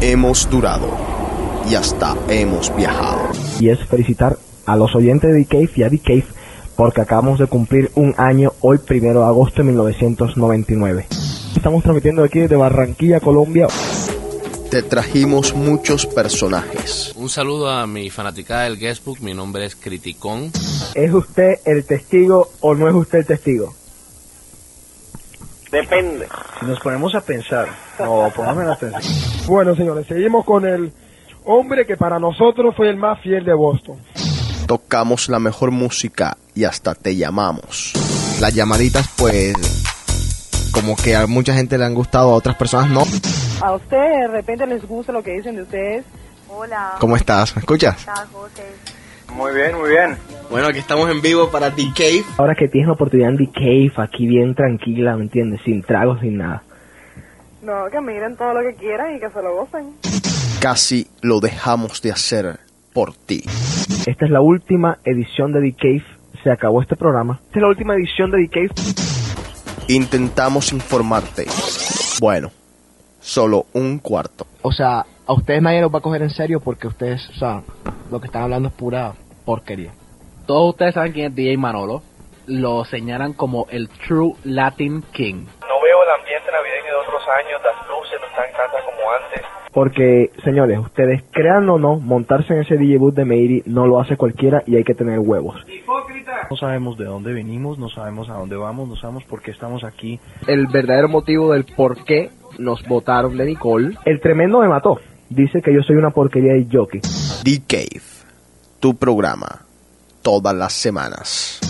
Hemos durado y hasta hemos viajado. Y es felicitar a los oyentes de Cave y a Cave porque acabamos de cumplir un año hoy, primero de agosto de 1999. Estamos transmitiendo aquí desde Barranquilla, Colombia. Te trajimos muchos personajes. Un saludo a mi fanaticada del Guestbook, mi nombre es Criticón. ¿Es usted el testigo o no es usted el testigo? Depende. Si nos ponemos a pensar, no, pongamos atención. Bueno, señores, seguimos con el hombre que para nosotros fue el más fiel de Boston. Tocamos la mejor música y hasta te llamamos. Las llamaditas, pues, como que a mucha gente le han gustado, a otras personas no. A ustedes de repente les gusta lo que dicen de ustedes. Hola. ¿Cómo estás? ¿Me escuchas? ¿Cómo estás, José? Muy bien, muy bien. Bueno, aquí estamos en vivo para The Cave. Ahora que tienes la oportunidad en The Cave, aquí bien tranquila, ¿me entiendes? Sin tragos, sin nada. No, que miren todo lo que quieran y que se lo gocen. Casi lo dejamos de hacer por ti. Esta es la última edición de The Cave. Se acabó este programa. Esta es la última edición de The Cave. Intentamos informarte. Bueno, solo un cuarto. O sea, a ustedes nadie los va a coger en serio porque ustedes, o sea, lo que están hablando es pura porquería. Todos ustedes saben quién es DJ Manolo. Lo señalan como el True Latin King. No veo el ambiente navideño de otros años, las luces no están tantas como antes. Porque, señores, ustedes crean o no, montarse en ese DJ booth de Meiri no lo hace cualquiera y hay que tener huevos. No sabemos de dónde venimos, no sabemos a dónde vamos, no sabemos por qué estamos aquí. El verdadero motivo del por qué nos votaron de Nicole. El tremendo me mató. Dice que yo soy una porquería de jockey. The Cave, tu programa, todas las semanas.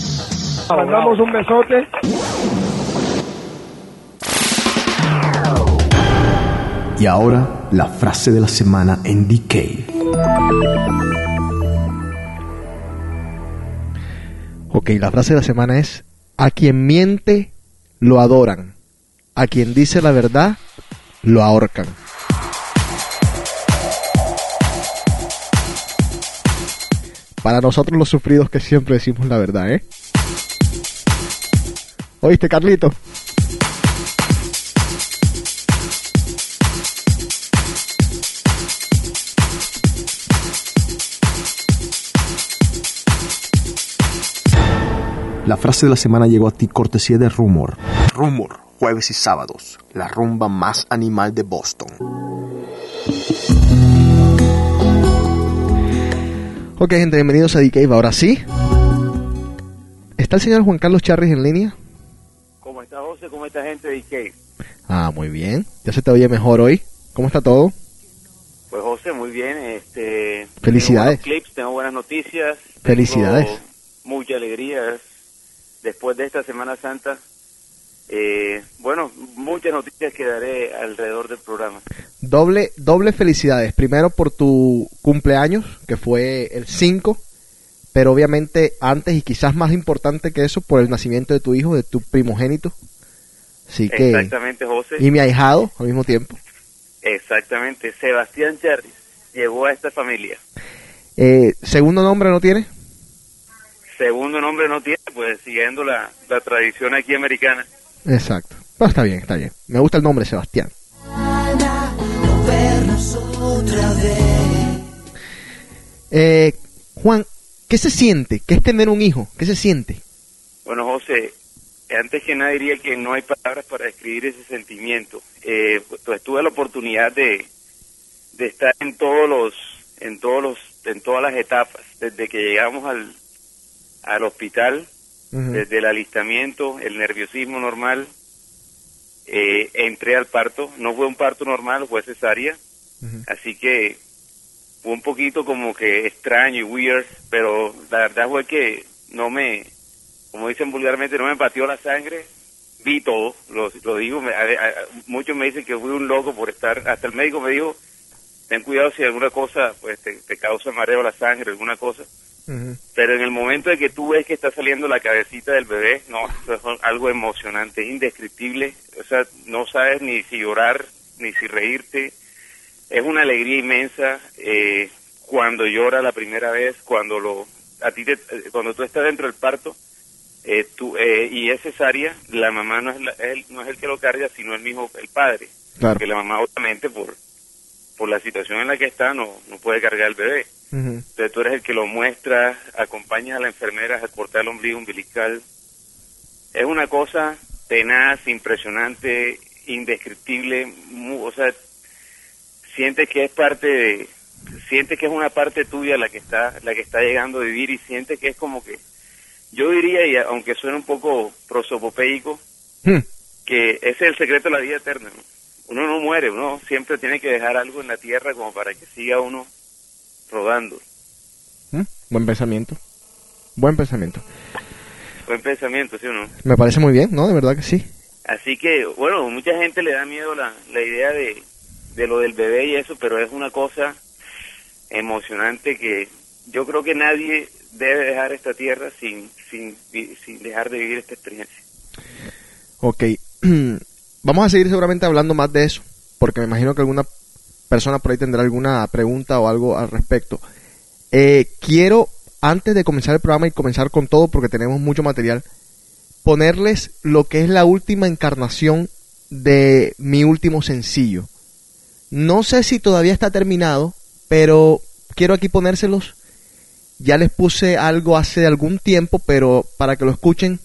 Mandamos un besote. Y ahora, la frase de la semana en The Cave. Ok, la frase de la semana es, a quien miente, lo adoran. A quien dice la verdad, lo ahorcan. Para nosotros los sufridos que siempre decimos la verdad, ¿eh? ¿Oíste, Carlito? La frase de la semana llegó a ti cortesía de Rumor. Rumor, jueves y sábados, la rumba más animal de Boston. Ok, gente, bienvenidos a Cave. Ahora sí. ¿Está el señor Juan Carlos Charris en línea? ¿Cómo está José? ¿Cómo está gente de Ikea? Ah, muy bien. Ya se te oye mejor hoy. ¿Cómo está todo? Pues José, muy bien. Este, Felicidades. Tengo buenos clips, tengo buenas noticias. Felicidades. Tengo mucha alegría después de esta Semana Santa. Eh, bueno, muchas noticias que daré alrededor del programa. Doble, doble felicidades. Primero por tu cumpleaños, que fue el 5, pero obviamente antes y quizás más importante que eso, por el nacimiento de tu hijo, de tu primogénito. Así que, Exactamente, José. y mi ahijado al mismo tiempo. Exactamente. Sebastián Charris llegó a esta familia. Eh, ¿Segundo nombre no tiene? Segundo nombre no tiene, pues siguiendo la, la tradición aquí americana. Exacto. Está bien, está bien. Me gusta el nombre, Sebastián. Eh, Juan, ¿qué se siente? ¿Qué es tener un hijo? ¿Qué se siente? Bueno, José, antes que nada diría que no hay palabras para describir ese sentimiento. Eh, pues tuve la oportunidad de, de estar en todos los, en todos los, en todas las etapas, desde que llegamos al, al hospital, desde el alistamiento, el nerviosismo normal, eh, entré al parto, no fue un parto normal, fue cesárea, así que fue un poquito como que extraño y weird, pero la verdad fue que no me, como dicen vulgarmente, no me pateó la sangre, vi todo, lo, lo digo, me- a- a- muchos me dicen que fui un loco por estar, hasta el médico me dijo, ten cuidado si alguna cosa pues te, te causa mareo la sangre, alguna cosa, pero en el momento de que tú ves que está saliendo la cabecita del bebé, no, eso es algo emocionante, es indescriptible, o sea, no sabes ni si llorar, ni si reírte, es una alegría inmensa eh, cuando llora la primera vez, cuando lo a ti te- eh, cuando tú estás dentro del parto eh, tú, eh, y es cesárea, la mamá no es, la- el, no es el que lo carga, sino el mismo el padre. Claro. Porque la mamá obviamente por por la situación en la que está no, no puede cargar el bebé. Entonces tú eres el que lo muestra, acompañas a la enfermera a cortar el ombligo umbilical. Es una cosa tenaz, impresionante, indescriptible, o sea, sientes que es parte de, sientes que es una parte tuya la que está, la que está llegando a vivir y sientes que es como que, yo diría, y aunque suene un poco prosopopeico, Hmm. que ese es el secreto de la vida eterna. ¿no? Uno no muere, uno siempre tiene que dejar algo en la tierra como para que siga uno rodando. ¿Mm? Buen pensamiento. Buen pensamiento. Buen pensamiento, ¿sí o no? Me parece muy bien, ¿no? De verdad que sí. Así que, bueno, mucha gente le da miedo la, la idea de, de lo del bebé y eso, pero es una cosa emocionante que yo creo que nadie debe dejar esta tierra sin, sin, sin dejar de vivir esta experiencia. Ok. Vamos a seguir seguramente hablando más de eso, porque me imagino que alguna persona por ahí tendrá alguna pregunta o algo al respecto. Eh, quiero, antes de comenzar el programa y comenzar con todo, porque tenemos mucho material, ponerles lo que es la última encarnación de mi último sencillo. No sé si todavía está terminado, pero quiero aquí ponérselos. Ya les puse algo hace algún tiempo, pero para que lo escuchen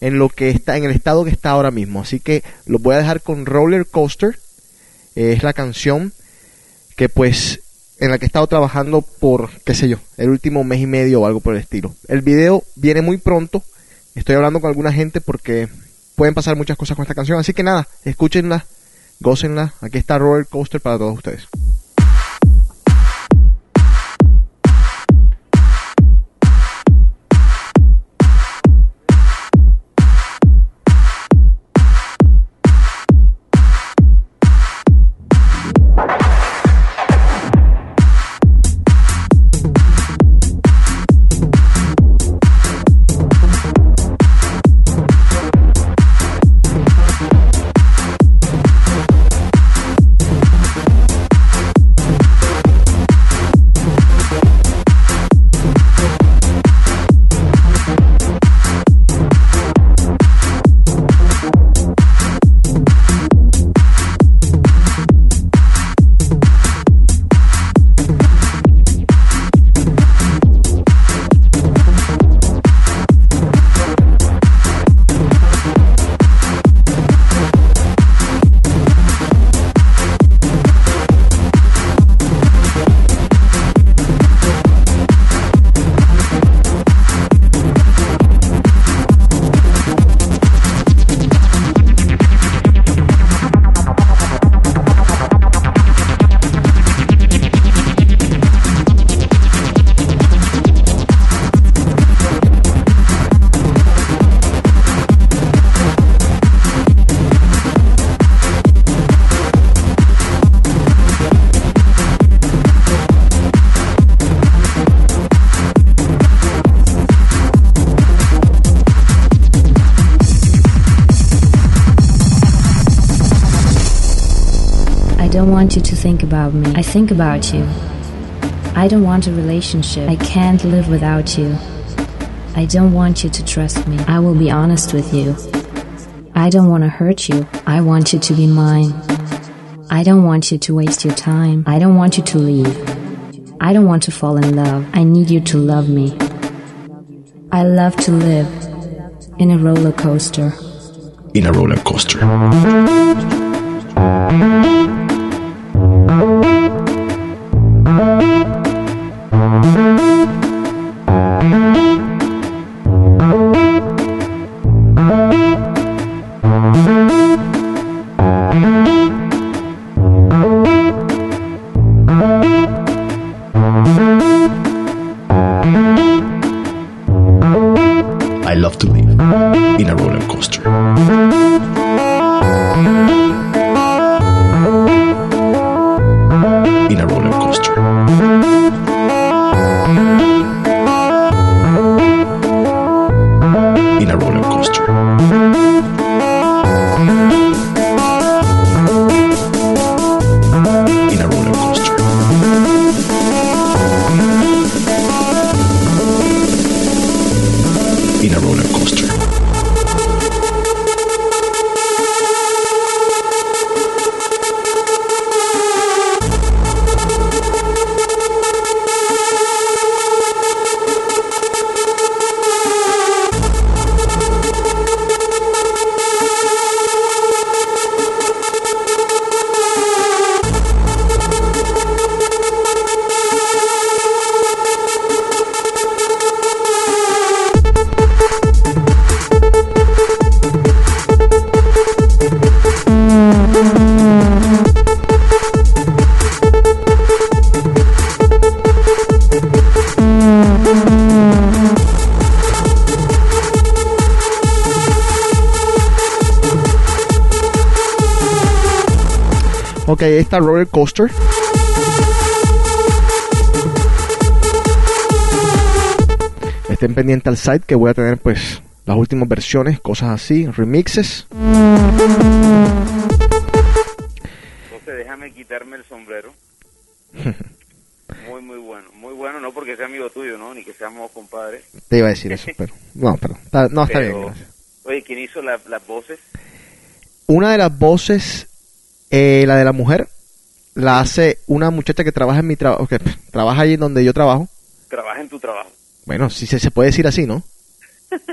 en lo que está en el estado que está ahora mismo. Así que los voy a dejar con Roller Coaster. Eh, es la canción que pues en la que he estado trabajando por qué sé yo, el último mes y medio o algo por el estilo. El video viene muy pronto. Estoy hablando con alguna gente porque pueden pasar muchas cosas con esta canción, así que nada, escúchenla, gócenla. Aquí está Roller Coaster para todos ustedes. About me. I think about you. I don't want a relationship. I can't live without you. I don't want you to trust me. I will be honest with you. I don't want to hurt you. I want you to be mine. I don't want you to waste your time. I don't want you to leave. I don't want to fall in love. I need you to love me. I love to live in a roller coaster. In a roller coaster. Ok, esta roller coaster. Estén pendientes al site que voy a tener pues las últimas versiones, cosas así, remixes. Entonces déjame quitarme el sombrero. Muy, muy bueno. Muy bueno, no porque sea amigo tuyo, ¿no? Ni que seamos compadres. Te iba a decir eso, pero no, pero está- no está Pero, bien. gracias. Oye, ¿quién hizo la- las voces? Una de las voces, eh, la de la mujer, la hace una muchacha que trabaja en mi trabajo, que pff, trabaja allí donde yo trabajo. Trabaja en tu trabajo. Bueno, sí se, se puede decir así, ¿no?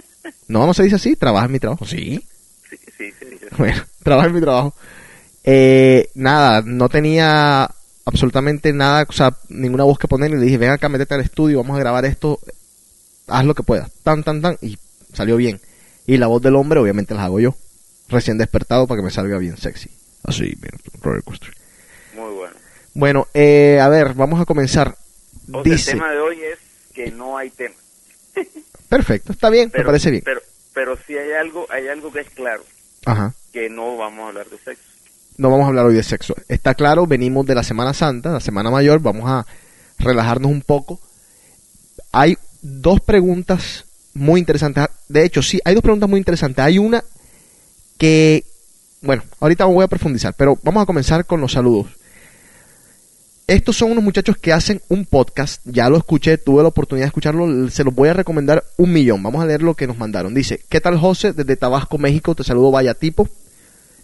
No, no se dice así, trabaja en mi trabajo. Sí. Sí, sí, sí. sí. Bueno, trabaja en mi trabajo. Eh, nada, no tenía absolutamente nada, o sea, ninguna voz que poner. Y le dije, ven acá, métete al estudio, vamos a grabar esto, haz lo que puedas. Tan, tan, tan. Y salió bien. Y la voz del hombre, obviamente, las hago yo. Recién despertado para que me salga bien sexy. Así, bien, roller coaster. Muy bueno. Bueno, eh, a ver, vamos a comenzar. O sea, Dice, el tema de hoy es que no hay tema. perfecto, está bien, Pero, me parece bien. Pero, pero sí hay algo, hay algo que es claro, Ajá. que no vamos a hablar de sexo. no vamos a hablar hoy de sexo. Está claro, venimos de la Semana Santa, la Semana Mayor, vamos a relajarnos un poco. Hay dos preguntas muy interesantes. De hecho, sí, hay dos preguntas muy interesantes. Hay una que, bueno, ahorita voy a profundizar, pero vamos a comenzar con los saludos. Estos son unos muchachos que hacen un podcast, ya lo escuché, tuve la oportunidad de escucharlo, se los voy a recomendar un millón. Vamos a leer lo que nos mandaron. Dice, ¿qué tal José? Desde Tabasco, México, te saludo vaya tipo.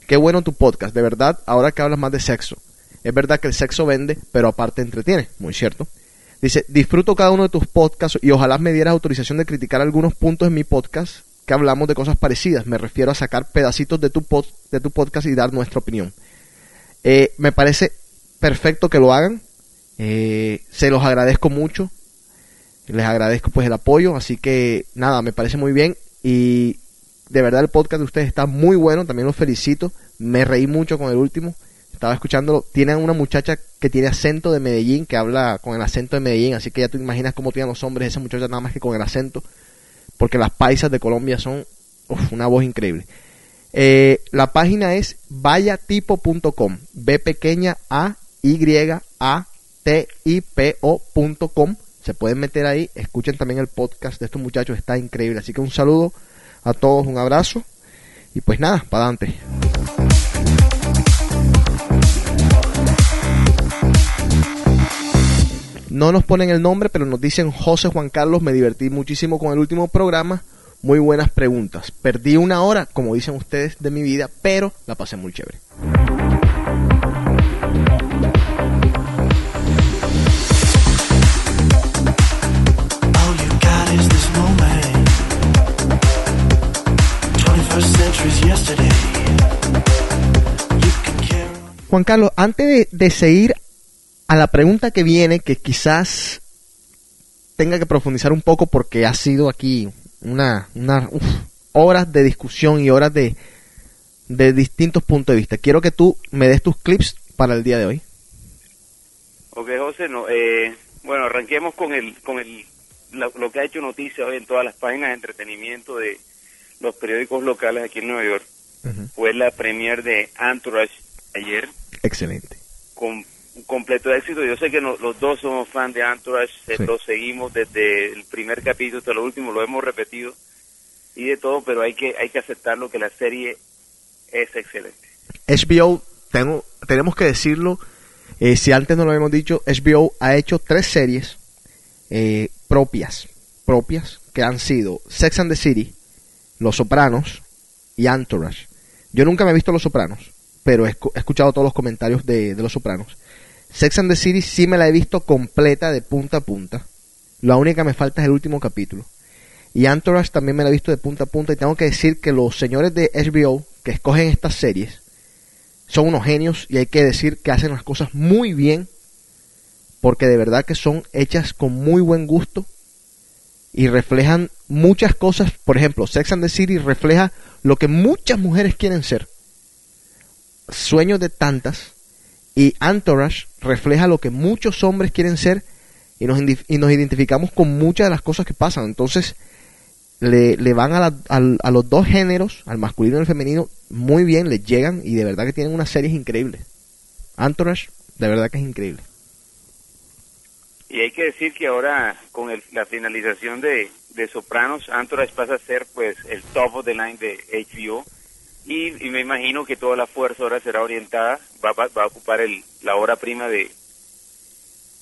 Qué bueno tu podcast, de verdad, ahora que hablas más de sexo. Es verdad que el sexo vende, pero aparte entretiene, muy cierto. Dice, disfruto cada uno de tus podcasts y ojalá me dieras autorización de criticar algunos puntos en mi podcast que hablamos de cosas parecidas. Me refiero a sacar pedacitos de tu, pod- de tu podcast y dar nuestra opinión. Eh, me parece perfecto que lo hagan. Eh, se los agradezco mucho. Les agradezco pues el apoyo. Así que nada, me parece muy bien. Y de verdad el podcast de ustedes está muy bueno. También los felicito. Me reí mucho con el último. Estaba escuchándolo. Tienen una muchacha que tiene acento de Medellín, que habla con el acento de Medellín. Así que ya te imaginas cómo tienen los hombres esa muchacha nada más que con el acento. Porque las paisas de Colombia son una voz increíble. Eh, la página es vayatipo.com. B pequeña A Y A T I P O.com. Se pueden meter ahí. Escuchen también el podcast de estos muchachos. Está increíble. Así que un saludo a todos, un abrazo. Y pues nada, para adelante. No nos ponen el nombre, pero nos dicen José Juan Carlos, me divertí muchísimo con el último programa. Muy buenas preguntas. Perdí una hora, como dicen ustedes, de mi vida, pero la pasé muy chévere. All you got is this moment. 21st century's yesterday. You can carry Juan Carlos, antes de, de seguir a la pregunta que viene, que quizás tenga que profundizar un poco porque ha sido aquí una, una uf, horas de discusión y horas de, de distintos puntos de vista. Quiero que tú me des tus clips para el día de hoy. Ok, José, no, eh, bueno, arranquemos con el, con el, lo, lo que ha hecho noticia hoy en todas las páginas de entretenimiento de los periódicos locales aquí en Nueva York. Fue la premier de Entourage ayer, Excelente. con un completo éxito. Yo sé que no- los dos somos fans de Entourage, eh, Sí. lo seguimos desde el primer capítulo hasta lo último, lo hemos repetido y de todo, pero hay que, hay que aceptarlo que la serie es excelente. HBO, tengo, tenemos que decirlo, eh, si antes no lo habíamos dicho, HBO ha hecho tres series eh, propias, propias que han sido Sex and the City, Los Sopranos y Entourage. Yo nunca me he visto Los Sopranos, pero he, escu- he escuchado todos los comentarios de, de Los Sopranos. Sex and the City sí me la he visto completa de punta a punta. La única que me falta es el último capítulo. Y Entourage también me la he visto de punta a punta y tengo que decir que los señores de HBO que escogen estas series son unos genios y hay que decir que hacen las cosas muy bien porque de verdad que son hechas con muy buen gusto y reflejan muchas cosas. Por ejemplo, Sex and the City refleja lo que muchas mujeres quieren ser. Sueños de tantas. Y Entourage refleja lo que muchos hombres quieren ser y nos, y nos identificamos con muchas de las cosas que pasan. Entonces, le, le van a, la- al- a los dos géneros, al masculino y al femenino, muy bien, les llegan y de verdad que tienen unas series increíbles. Entourage, de verdad que es increíble. Y hay que decir que ahora con el- la finalización de, de Sopranos, Entourage pasa a ser pues el top of the line de HBO y, y me imagino que toda la fuerza ahora será orientada, va, va- va a ocupar el, la hora prima de,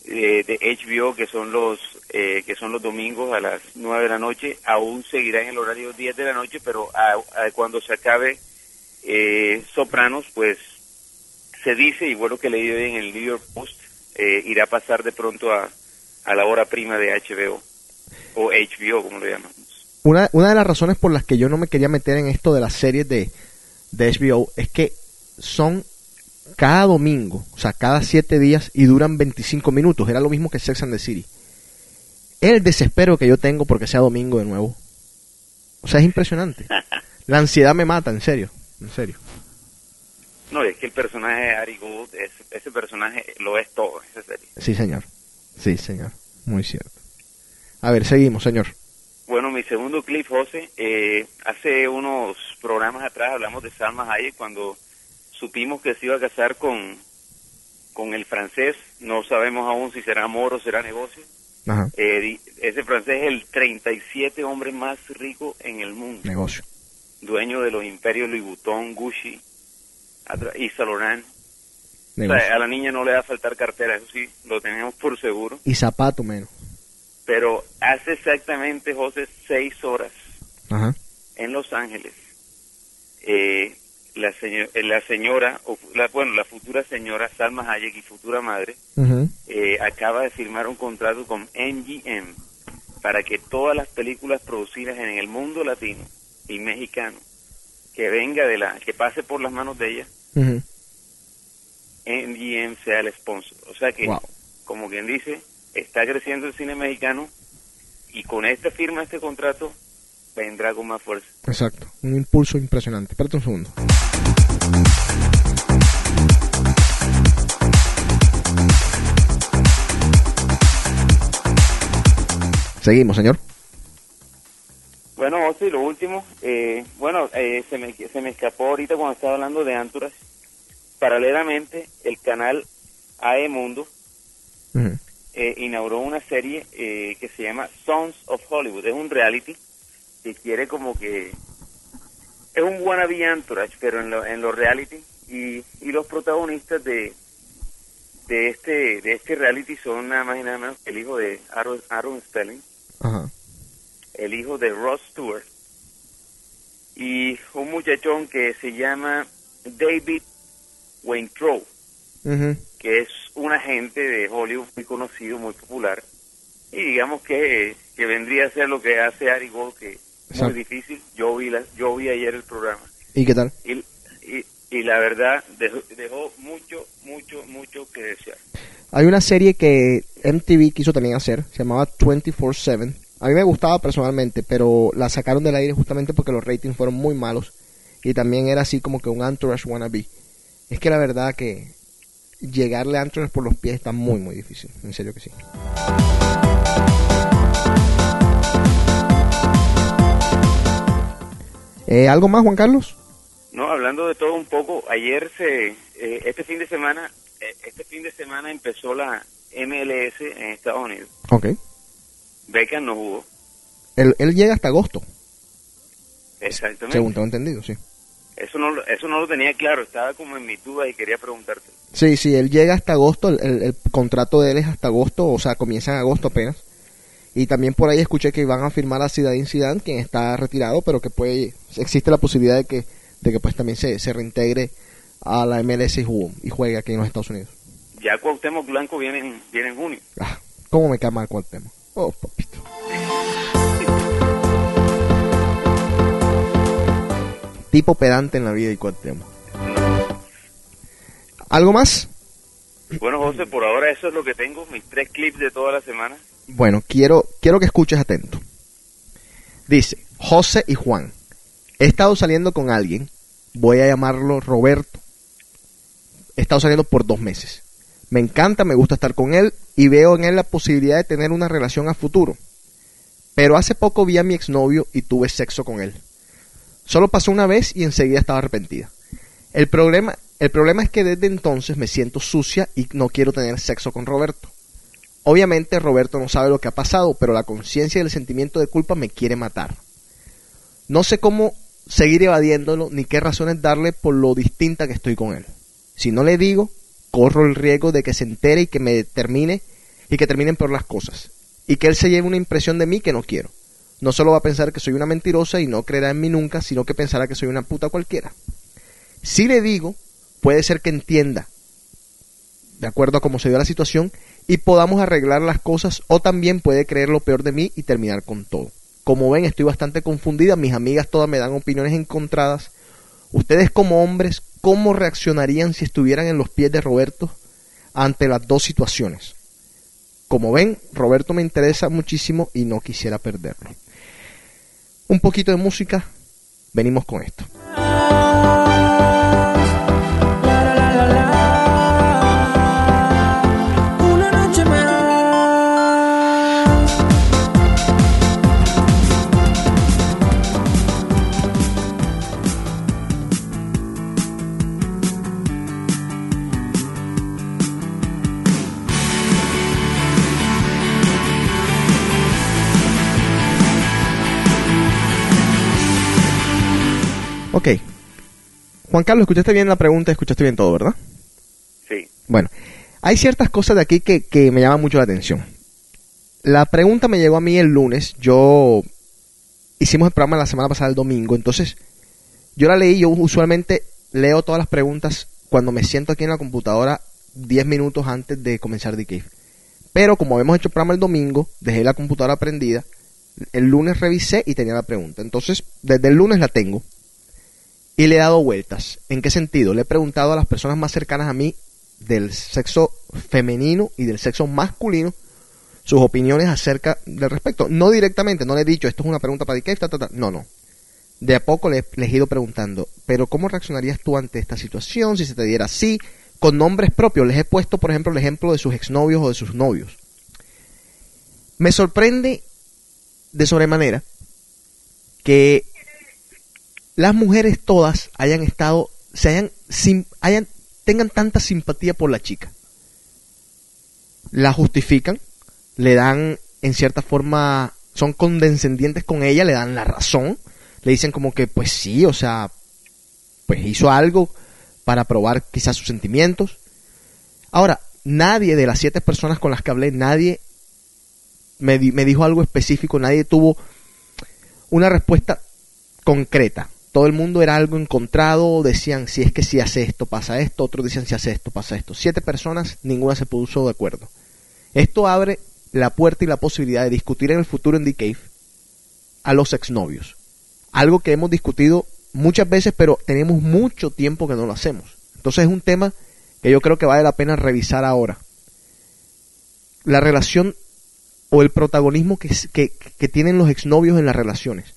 de, HBO que son los eh, que son los domingos a las 9 de la noche, aún seguirá en el horario 10 de la noche, pero a- a- cuando se acabe eh, Sopranos, pues se dice, y bueno que leí hoy en el New York Post, eh, irá a pasar de pronto a, a la hora prima de HBO, o HBO como lo llaman. Una, una de las razones por las que yo no me quería meter en esto de las series de, de HBO es que son cada domingo, o sea, cada siete días y duran 25 minutos. Era lo mismo que Sex and the City. El desespero que yo tengo porque sea domingo de nuevo. O sea, es impresionante. La ansiedad me mata, en serio, en serio. No, es que el personaje de Ari Gold, ese, ese personaje lo es todo, esa serie. Sí, señor. Sí, señor. Muy cierto. A ver, seguimos, señor. Bueno, mi segundo clip, José, eh, hace unos programas atrás hablamos de Salma Hayek cuando supimos que se iba a casar con, con el francés, no sabemos aún si será amor o será negocio. Ajá. Eh, ese francés es el 37 hombre más rico en el mundo, Negocio. dueño de los imperios Louis Vuitton, Gucci, y Laurent. O sea, a la niña no le va a faltar cartera, eso sí, lo tenemos por seguro. Y zapato menos. Pero hace exactamente, José, seis horas Ajá. en Los Ángeles, eh, la, seño- eh, la señora, o la, bueno, la futura señora Salma Hayek y futura madre, eh, acaba de firmar un contrato con MGM para que todas las películas producidas en el mundo latino y mexicano que venga de la, que pase por las manos de ella, Ujú. MGM sea el sponsor. O sea que, Wow. como quien dice, está creciendo el cine mexicano y con esta firma, este contrato, vendrá con más fuerza. Exacto. Un impulso impresionante. Espérate un segundo. Seguimos, señor. Bueno, y lo último, eh, bueno, eh, se, me, se me escapó ahorita cuando estaba hablando de Anturas. Paralelamente, el canal AE Mundo. Eh, inauguró una serie eh, que se llama Sons of Hollywood. Es un reality que quiere como que... Es un wannabe Entourage, pero en, lo, en los reality. Y, y los protagonistas de, de este de este reality son nada más y nada menos que el hijo de Aaron, Aaron Spelling, Ajá. el hijo de Ross Stewart, y un muchachón que se llama David Weintraub, Ujú. Que es un agente de Hollywood muy conocido, muy popular, y digamos que, que vendría a ser lo que hace Ari Gold, que es muy difícil. Yo vi, la, yo vi ayer el programa, ¿Y qué tal? y, y, y la verdad dejó, dejó mucho, mucho, mucho que desear. Hay una serie que MTV quiso también hacer, se llamaba 24-7. A mí me gustaba personalmente, pero la sacaron del aire justamente porque los ratings fueron muy malos. Y también era así como que un Entourage wannabe. Es que la verdad que llegarle a Entourage por los pies está muy, muy difícil. En serio que sí. Eh, ¿Algo más, Juan Carlos? No, hablando de todo un poco, ayer se, eh, este fin de semana, eh, este fin de semana empezó la MLS en Estados Unidos. Ok. Beckham no jugó, Él, él llega hasta agosto, exactamente. según tengo entendido, sí. Eso no, lo- eso no lo tenía claro, estaba como en mi duda y quería preguntarte. Sí, sí, él llega hasta agosto, el, el- el contrato de él es hasta agosto, o sea, comienza en agosto apenas. Y también por ahí escuché que van a firmar a Zidane Zidane, quien está retirado, pero que puede, existe la posibilidad de que, de que pues también se, se reintegre a la MLS y juegue, y juegue aquí en los Estados Unidos. Ya Cuauhtémoc Blanco viene en, viene en junio. Ah, ¿Cómo me cae mal Cuauhtémoc? Oh, papito. Tipo pedante en la vida y Cuauhtémoc. ¿Algo más? Bueno, José, por ahora eso es lo que tengo, mis tres clips de toda la semana. Bueno, quiero, quiero que escuches atento. Dice, José y Juan, he estado saliendo con alguien, voy a llamarlo Roberto. He estado saliendo por dos meses. Me encanta, me gusta estar con él y veo en él la posibilidad de tener una relación a futuro. Pero hace poco vi a mi exnovio y tuve sexo con él. Solo pasó una vez y enseguida estaba arrepentida. El problema, el problema es que desde entonces me siento sucia y no quiero tener sexo con Roberto. Obviamente Roberto no sabe lo que ha pasado, pero la conciencia y el sentimiento de culpa me quiere matar. No sé cómo seguir evadiéndolo ni qué razones darle por lo distinta que estoy con él. Si no le digo, corro el riesgo de que se entere y que me termine y que terminen por las cosas. Y que él se lleve una impresión de mí que no quiero. No solo va a pensar que soy una mentirosa y no creerá en mí nunca, sino que pensará que soy una puta cualquiera. Si le digo, puede ser que entienda, de acuerdo a cómo se dio la situación, y podamos arreglar las cosas, o también puede creer lo peor de mí y terminar con todo. Como ven, estoy bastante confundida, mis amigas todas me dan opiniones encontradas. Ustedes como hombres, ¿cómo reaccionarían si estuvieran en los pies de Roberto ante las dos situaciones? Como ven, Roberto me interesa muchísimo y no quisiera perderlo. Un poquito de música, venimos con esto. Ok. Juan Carlos, escuchaste bien la pregunta, escuchaste bien todo, ¿verdad? Sí. Bueno, hay ciertas cosas de aquí que, que me llaman mucho la atención. La pregunta me llegó a mí el lunes, yo hicimos el programa la semana pasada el domingo, entonces yo la leí, yo usualmente leo todas las preguntas cuando me siento aquí en la computadora 10 minutos antes de comenzar The Cave. Pero como habíamos hecho el programa el domingo, dejé la computadora prendida, el lunes revisé y tenía la pregunta. Entonces, desde el lunes la tengo y le he dado vueltas. ¿En qué sentido? Le he preguntado a las personas más cercanas a mí del sexo femenino y del sexo masculino sus opiniones acerca del respecto. No directamente, no le he dicho, esto es una pregunta para ta. no, no. De a poco le- les he ido preguntando, pero ¿cómo reaccionarías tú ante esta situación si se te diera así? Con nombres propios, les he puesto, por ejemplo, el ejemplo de sus exnovios o de sus novios. Me sorprende de sobremanera que las mujeres todas hayan estado, se hayan, sim- hayan, tengan tanta simpatía por la chica. La justifican, le dan, en cierta forma, son condescendientes con ella, le dan la razón, le dicen como que, pues sí, o sea, pues hizo algo para probar quizás sus sentimientos. Ahora, nadie de las siete personas con las que hablé, nadie me, di- me dijo algo específico, nadie tuvo una respuesta concreta. Todo el mundo era algo encontrado, decían si es que si hace esto pasa esto, otros decían si hace esto pasa esto. Siete personas, ninguna se puso de acuerdo. Esto abre la puerta y la posibilidad de discutir en el futuro en The Cave a los exnovios. Algo que hemos discutido muchas veces, pero tenemos mucho tiempo que no lo hacemos. Entonces es un tema que yo creo que vale la pena revisar ahora. La relación o el protagonismo que, que, que tienen los exnovios en las relaciones.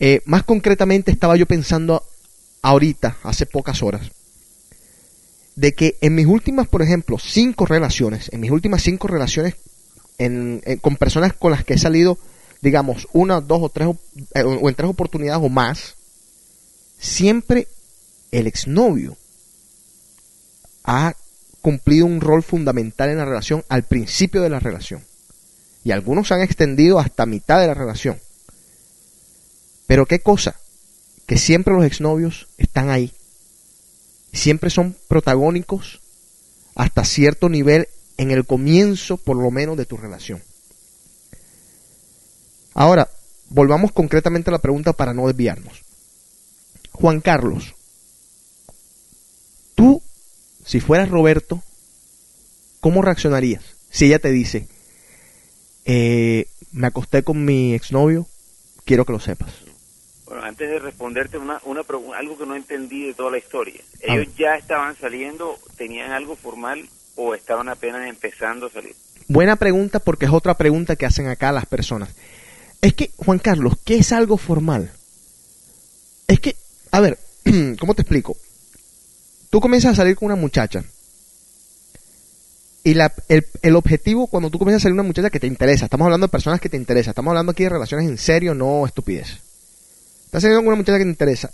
Eh, más concretamente estaba yo pensando ahorita, hace pocas horas, de que en mis últimas, por ejemplo, cinco relaciones, en mis últimas cinco relaciones en- en- con personas con las que he salido, digamos, una, dos o tres, eh, o en tres oportunidades o más, siempre el exnovio ha cumplido un rol fundamental en la relación al principio de la relación. Y algunos se han extendido hasta mitad de la relación. Pero qué cosa, que siempre los exnovios están ahí. Siempre son protagónicos hasta cierto nivel en el comienzo, por lo menos, de tu relación. Ahora, volvamos concretamente a la pregunta para no desviarnos. Juan Carlos, tú, si fueras Roberto, ¿cómo reaccionarías si ella te dice, eh, me acosté con mi exnovio, quiero que lo sepas? Antes de responderte una, una algo que no entendí de toda la historia. A ¿Ellos ya estaban saliendo, tenían algo formal o estaban apenas empezando a salir? Buena pregunta porque es otra pregunta que hacen acá las personas. Es que, Juan Carlos, ¿qué es algo formal? Es que, a ver, ¿cómo te explico? Tú comienzas a salir con una muchacha. Y la- el, el objetivo cuando tú comienzas a salir con una muchacha que te interesa, estamos hablando de personas que te interesan, estamos hablando aquí de relaciones en serio, no estupidez. Estás saliendo con una muchacha que te interesa.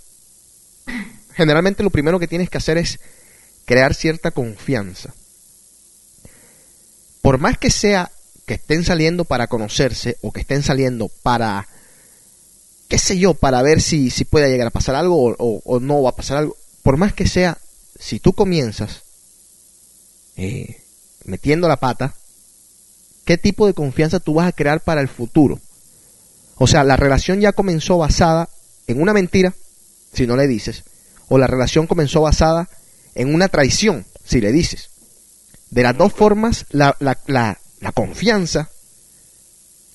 Generalmente lo primero que tienes que hacer es crear cierta confianza por más que sea que estén saliendo para conocerse o que estén saliendo para, qué sé yo, para ver si, si puede llegar a pasar algo o, no va a pasar algo, por más que sea, si tú comienzas eh, metiendo la pata, ¿qué tipo de confianza tú vas a crear para el futuro? O sea, la relación ya comenzó basada en una mentira, si no le dices, o la relación comenzó basada en una traición, si le dices. De las dos formas, la, la, la, la confianza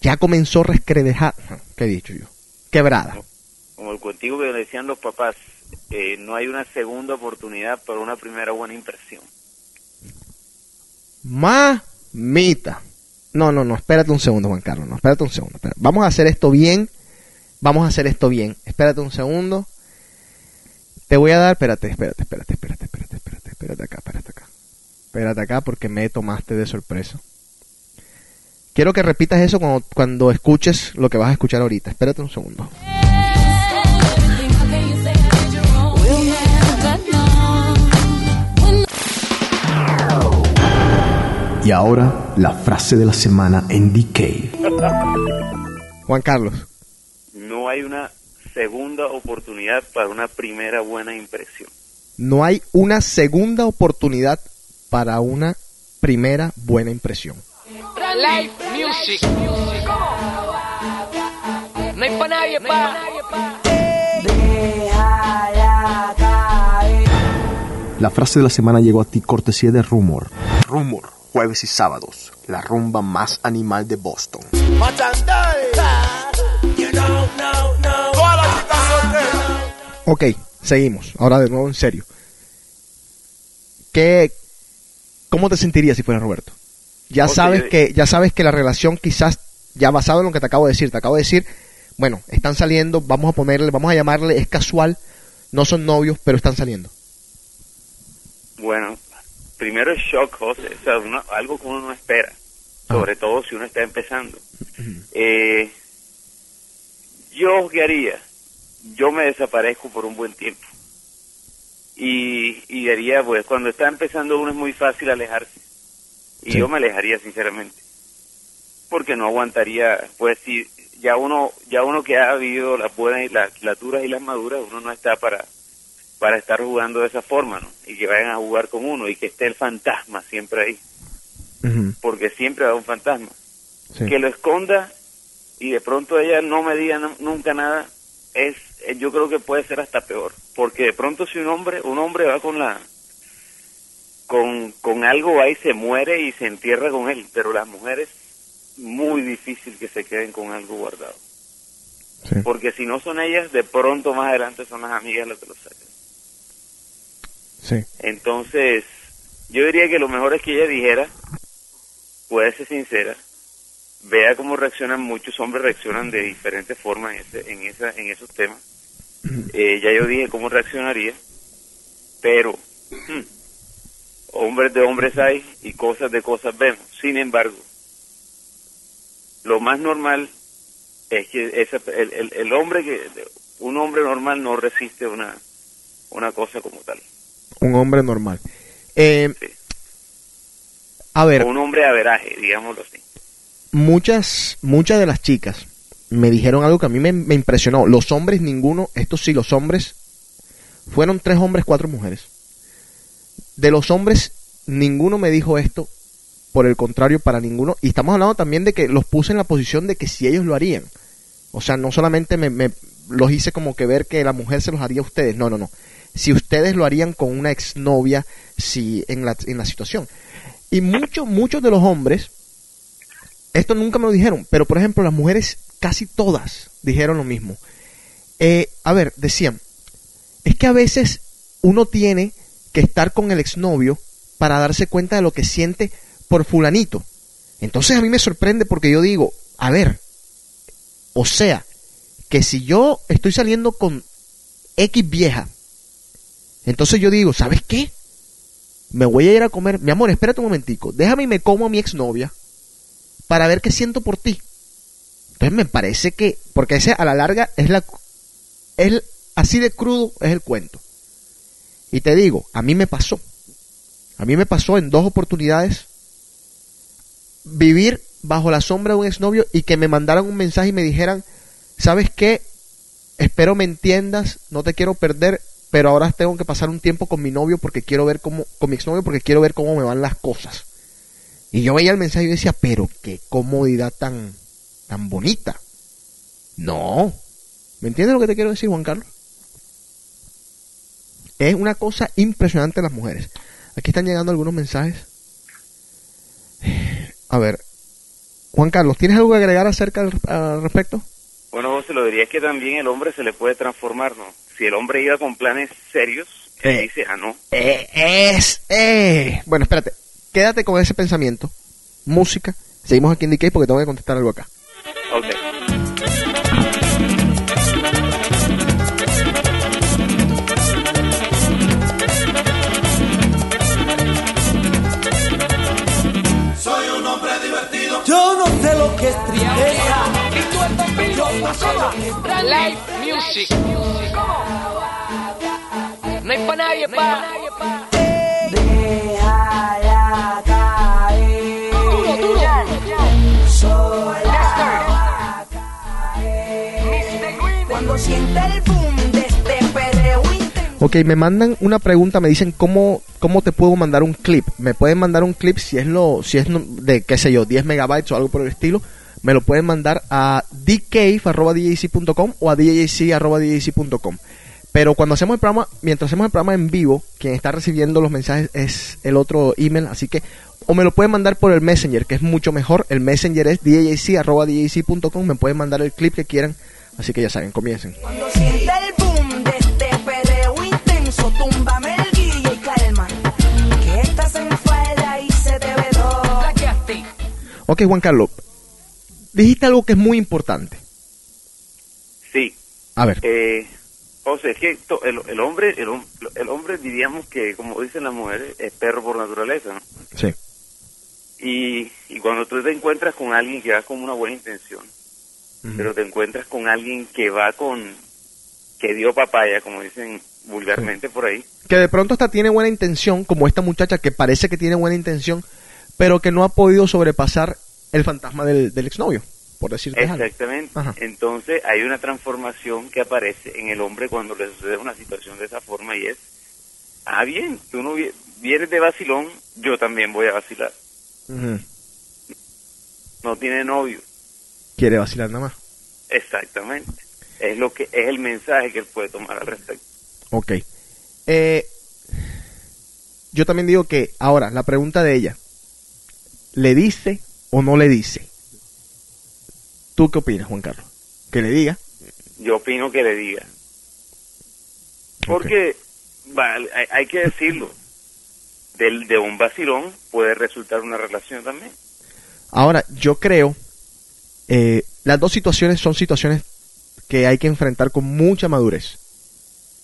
ya comenzó resquebrajada. ¿Qué he dicho yo? Quebrada. Como el contigo que decían los papás, eh, no hay una segunda oportunidad para una primera buena impresión. Mamita. No, no, no, espérate un segundo, Juan Carlos. No, espérate un segundo. espérate. Vamos a hacer esto bien. Vamos a hacer esto bien. Espérate un segundo. Te voy a dar, espérate, espérate, espérate, espérate, espérate, espérate, espérate acá, espérate acá. Espérate acá porque me tomaste de sorpresa. Quiero que repitas eso cuando, cuando escuches lo que vas a escuchar ahorita. Espérate un segundo. Y ahora, la frase de la semana en DK. Juan Carlos. No hay una segunda oportunidad para una primera buena impresión. No hay una segunda oportunidad para una primera buena impresión. Live music. No hay pa' nadie, pa. La frase de la semana llegó a ti cortesía de Rumor. Rumor, jueves y sábados, la rumba más animal de Boston. Ok, seguimos. Ahora de nuevo en serio. ¿Qué, ¿Cómo te sentirías si fuera Roberto? Ya Ok, sabes eh. que ya sabes que la relación quizás ya basado en lo que te acabo de decir, te acabo de decir, bueno, están saliendo, vamos a ponerle, vamos a llamarle, es casual, no son novios, pero están saliendo. Bueno, primero es shock, José, o sea, uno- algo que uno no espera, sobre todo si uno está empezando. Eh, yo, ¿qué haría? Yo me desaparezco por un buen tiempo. Y, y haría, pues, cuando está empezando uno es muy fácil alejarse. Y Sí. yo me alejaría, sinceramente. Porque no aguantaría, pues, si ya uno, ya uno que ha vivido las buenas y las, las duras y las maduras, uno no está para, para estar jugando de esa forma, ¿no? Y que vayan a jugar con uno y que esté el fantasma siempre ahí, porque siempre va un fantasma. Sí. Que lo esconda y de pronto ella no me diga nu- nunca nada, es, eh, yo creo que puede ser hasta peor, porque de pronto si un hombre, un hombre va con la, con, con algo va y se muere y se entierra con él, pero las mujeres muy difícil que se queden con algo guardado. Porque si no son ellas, de pronto más adelante son las amigas las que lo sacan. Sí. Entonces, yo diría que lo mejor es que ella dijera, puede ser sincera, vea cómo reaccionan muchos hombres, reaccionan de diferentes formas en, ese, en, esa, en esos temas. Eh, ya yo dije cómo reaccionaría, pero hmm, hombres de hombres hay y cosas de cosas vemos. Sin embargo, lo más normal es que esa, el, el, el hombre que un hombre normal no resiste una una cosa como tal. Un hombre normal. Eh, A ver, O un hombre averaje, digámoslo así. Muchas, muchas de las chicas me dijeron algo que a mí me, me impresionó. Los hombres, ninguno, estos sí, los hombres, fueron tres hombres, cuatro mujeres. De los hombres, ninguno me dijo esto, por el contrario, para ninguno. Y estamos hablando también de que los puse en la posición de que si ellos lo harían. O sea, no solamente me, los hice como que ver que la mujer se los haría a ustedes. No, no, no. Si ustedes lo harían con una exnovia, si en la, en la situación. Y muchos, muchos de los hombres, esto nunca me lo dijeron, pero por ejemplo las mujeres, casi todas, dijeron lo mismo. Eh, a ver, decían, es que a veces uno tiene que estar con el exnovio para darse cuenta de lo que siente por fulanito. Entonces a mí me sorprende porque yo digo, a ver, o sea, que si yo estoy saliendo con X vieja, entonces yo digo, ¿sabes qué? Me voy a ir a comer, mi amor, espérate un momentico, déjame y me como a mi exnovia para ver qué siento por ti. Entonces me parece que, porque ese a la larga es la, es así de crudo es el cuento. Y te digo, a mí me pasó. A mí me pasó en dos oportunidades vivir bajo la sombra de un exnovio y que me mandaran un mensaje y me dijeran, ¿sabes qué? Espero me entiendas, no te quiero perder, pero ahora tengo que pasar un tiempo con mi novio porque quiero ver cómo, con mi exnovio porque quiero ver cómo me van las cosas. Y yo veía el mensaje y decía, pero qué comodidad tan, tan bonita. No. ¿Me entiendes lo que te quiero decir, Juan Carlos? Es una cosa impresionante las mujeres. Aquí están llegando algunos mensajes. A ver, Juan Carlos, ¿tienes algo que agregar acerca al, al respecto? Bueno, José, lo diría que también el hombre se le puede transformar, ¿no? Si el hombre iba con planes serios, él Eh. dice, ah, no. Eh, es, eh. Bueno, espérate. Quédate con ese pensamiento. Música. Seguimos aquí en DK porque tengo que contestar algo acá. Ok. Soy un hombre divertido. Yo no sé lo que es tristeza. Y tú estás ¿cómo? Live music. No hay pa' nadie, pa. Cuando de este. Ok, me mandan una pregunta, me dicen cómo, cómo te puedo mandar un clip. Me pueden mandar un clip si es lo, si es de qué sé yo, 10 megabytes o algo por el estilo. Me lo pueden mandar a dcave.com o a djc.com. Pero cuando hacemos el programa, mientras hacemos el programa en vivo, quien está recibiendo los mensajes es el otro email, así que o me lo pueden mandar por el Messenger, que es mucho mejor. El Messenger es djc.com, me pueden mandar el clip que quieran, así que ya saben, comiencen. Cuando sienta el boom de este perreo intenso, túmbame el guille y calma. Que estás en falda y se te ve todo. Ok, Juan Carlos, dijiste algo que es muy importante. Sí. A ver. Eh, José, es que to- el, el hombre, el, hom- el hombre diríamos que, como dicen las mujeres, es perro por naturaleza, ¿no? Sí. Y, y cuando tú te encuentras con alguien que va con una buena intención, pero te encuentras con alguien que va con, que dio papaya, como dicen vulgarmente por ahí, Que de pronto hasta tiene buena intención, como esta muchacha que parece que tiene buena intención, pero que no ha podido sobrepasar el fantasma del, del exnovio, por decirte. Exactamente. Entonces hay una transformación que aparece en el hombre cuando le sucede una situación de esa forma y es, ah, bien, tú no vi- vienes de vacilón, yo también voy a vacilar. No tiene novio. Quiere vacilar nada más. Exactamente. Es lo que es el mensaje que él puede tomar al respecto. Ok. Eh, yo también digo que, ahora, la pregunta de ella, ¿le dice o no le dice? ¿Tú qué opinas, Juan Carlos? Que le diga. Yo opino que le diga. Porque va, hay, hay que decirlo. Del, de un vacilón puede resultar una relación también. Ahora, yo creo, eh, las dos situaciones son situaciones que hay que enfrentar con mucha madurez.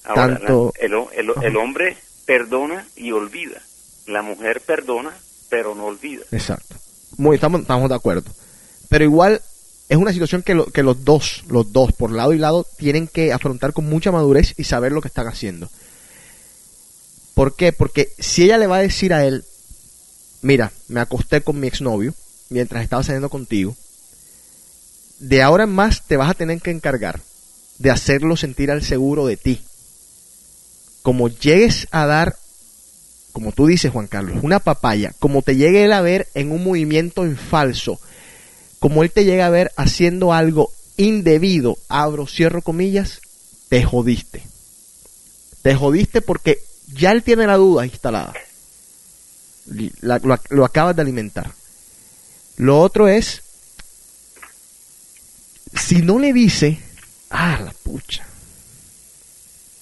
Ahora, Tanto- la- el, el hombre perdona y olvida. La mujer perdona, pero no olvida. Exacto. Muy, estamos, estamos de acuerdo. Pero igual es una situación que, lo- que los dos, los dos, por lado y lado, tienen que afrontar con mucha madurez y saber lo que están haciendo. ¿Por qué? Porque si ella le va a decir a él, mira, me acosté con mi exnovio mientras estaba saliendo contigo, de ahora en más te vas a tener que encargar de hacerlo sentir al seguro de ti. Como llegues a dar como tú dices, Juan Carlos, una papaya, como te llegue él a ver en un movimiento en falso, como él te llega a ver haciendo algo indebido, abro, cierro comillas, te jodiste. Te jodiste porque ya él tiene la duda instalada. La- lo, lo acabas de alimentar. Lo otro es, si no le dice, ah, la pucha.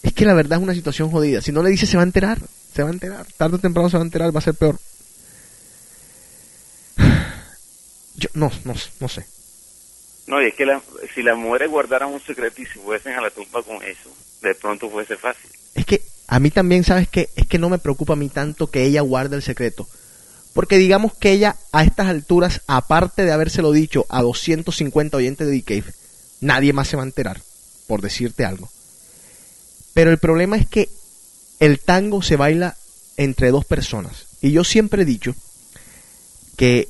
Es que la verdad es una situación jodida. Si no le dice, se va a enterar. Se va a enterar. Tarde o temprano se va a enterar, va a ser peor. Yo no, no, no sé. No, y es que la- si las mujeres guardaran un secreto y se fuesen a la tumba con eso, de pronto fuese fácil. Es que a mí también, ¿sabes qué? Es que no me preocupa a mí tanto que ella guarde el secreto. Porque digamos que ella a estas alturas, aparte de habérselo dicho a 250 oyentes de The Cave, nadie más se va a enterar, por decirte algo. Pero el problema es que el tango se baila entre dos personas. Y yo siempre he dicho que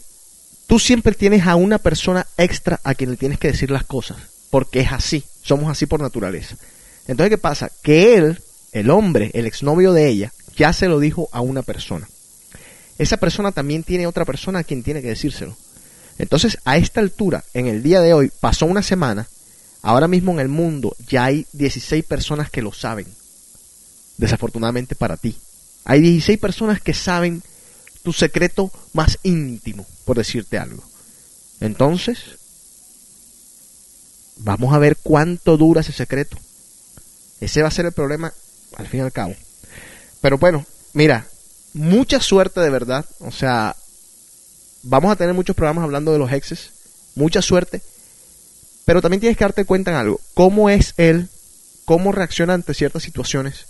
tú siempre tienes a una persona extra a quien le tienes que decir las cosas. Porque es así, somos así por naturaleza. Entonces, ¿qué pasa? Que él, el hombre, el exnovio de ella, ya se lo dijo a una persona. Esa persona también tiene otra persona a quien tiene que decírselo. Entonces, a esta altura, en el día de hoy, pasó una semana, ahora mismo en el mundo ya hay 16 personas que lo saben. Desafortunadamente para ti. Hay 16 personas que saben tu secreto más íntimo, por decirte algo. Entonces, vamos a ver cuánto dura ese secreto. Ese va a ser el problema al fin y al cabo. Pero bueno, mira, mucha suerte de verdad. O sea, vamos a tener muchos programas hablando de los exes. Mucha suerte. Pero también tienes que darte cuenta en algo. ¿Cómo es él? ¿Cómo reacciona ante ciertas situaciones?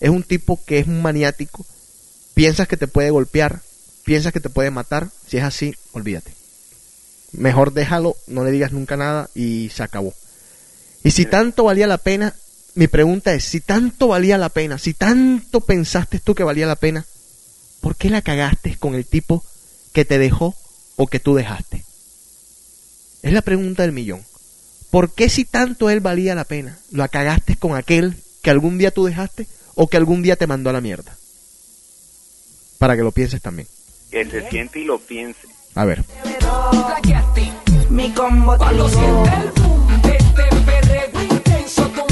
Es un tipo que es un maniático. Piensas que te puede golpear. Piensas que te puede matar. Si es así, olvídate. Mejor déjalo, no le digas nunca nada y se acabó. Y si tanto valía la pena, mi pregunta es, si tanto valía la pena, si tanto pensaste tú que valía la pena, ¿por qué la cagaste con el tipo que te dejó o que tú dejaste? Es la pregunta del millón. ¿Por qué si tanto él valía la pena, la cagaste con aquel que algún día tú dejaste o que algún día te mandó a la mierda? Para que lo pienses también. Que se siente y lo piense. A ver. Mi combo Cuando siente el boom de este perreo intenso, túmbame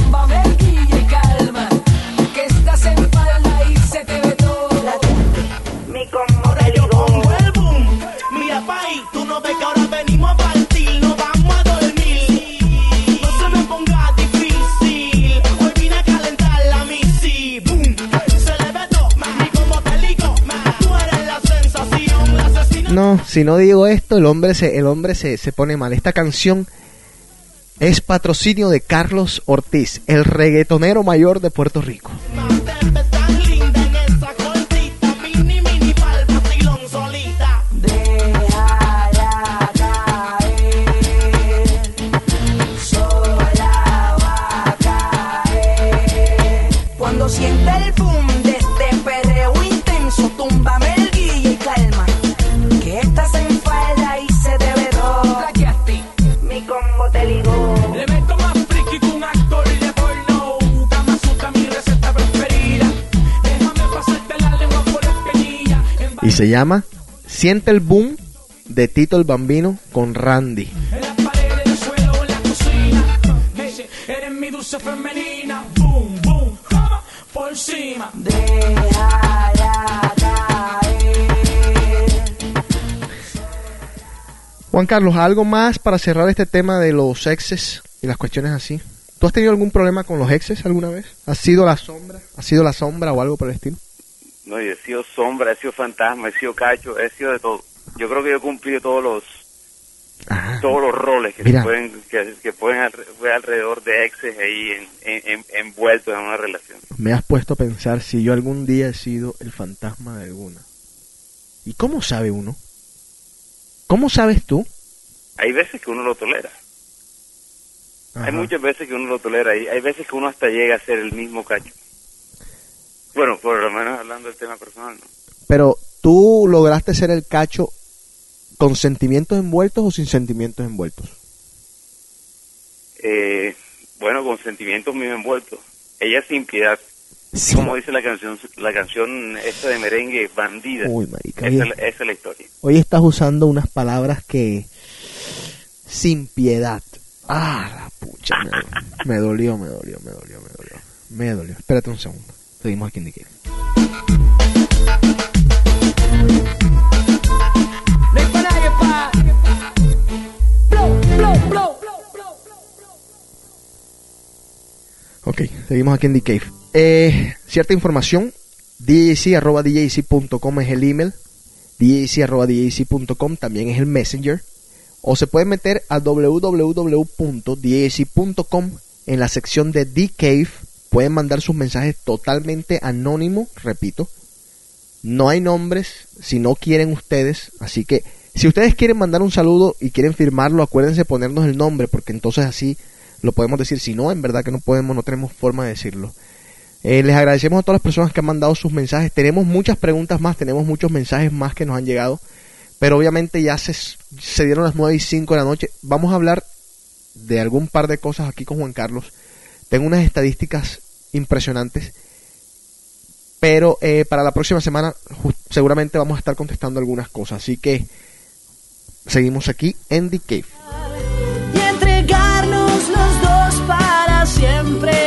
No, si no digo esto, el hombre se, el hombre se, se pone mal. Esta canción es patrocinio de Carlos Ortiz, el reggaetonero mayor de Puerto Rico. Y se llama Siente el Boom de Tito el Bambino con Randy. Juan Carlos, ¿algo más para cerrar este tema de los exes y las cuestiones así? ¿Tú has tenido algún problema con los exes alguna vez? ¿Has sido la sombra? ¿Has sido la sombra o algo por el estilo? No, yo he sido sombra, he sido fantasma, he sido cacho, he sido de todo. Yo creo que yo he cumplido todos los todos los roles que Mira. se pueden que, que pueden alrededor de exes ahí en, en- en- envueltos en una relación. Me has puesto a pensar si yo algún día he sido el fantasma de alguna. ¿Y cómo sabe uno? ¿Cómo sabes tú? Hay veces que uno lo tolera. Ajá. Hay muchas veces que uno lo tolera y hay veces que uno hasta llega a ser el mismo cacho. Bueno, por lo menos hablando del tema personal, ¿no? Pero tú lograste ser el cacho con sentimientos envueltos o sin sentimientos envueltos. Eh, bueno, con sentimientos muy envueltos. Ella sin piedad. Sí. Como dice la canción, la canción esta de merengue, bandida. Uy, marica, esa, es la- esa es la historia. Hoy estás usando unas palabras que sin piedad. Ah, la pucha, me, me dolió, me dolió, me dolió, me dolió. Me dolió. Espérate un segundo. Seguimos aquí en blow. Ok, seguimos aquí en The Cave. Eh, cierta información, djc.com es el email, djc.com también es el messenger, o se puede meter a www.djc.com en la sección de The Cave, pueden mandar sus mensajes totalmente anónimo, repito, no hay nombres si no quieren ustedes, así que si ustedes quieren mandar un saludo y quieren firmarlo, acuérdense de ponernos el nombre, porque entonces así lo podemos decir. Si no, en verdad que no podemos, no tenemos forma de decirlo. Eh, les agradecemos a todas las personas que han mandado sus mensajes. Tenemos muchas preguntas más, tenemos muchos mensajes más que nos han llegado. Pero obviamente ya se, se dieron las 9 y 5 de la noche. Vamos a hablar de algún par de cosas aquí con Juan Carlos. Tengo unas estadísticas impresionantes. Pero eh, para la próxima semana seguramente vamos a estar contestando algunas cosas. Así que seguimos aquí en The Cave. y entregarnos los dos para siempre.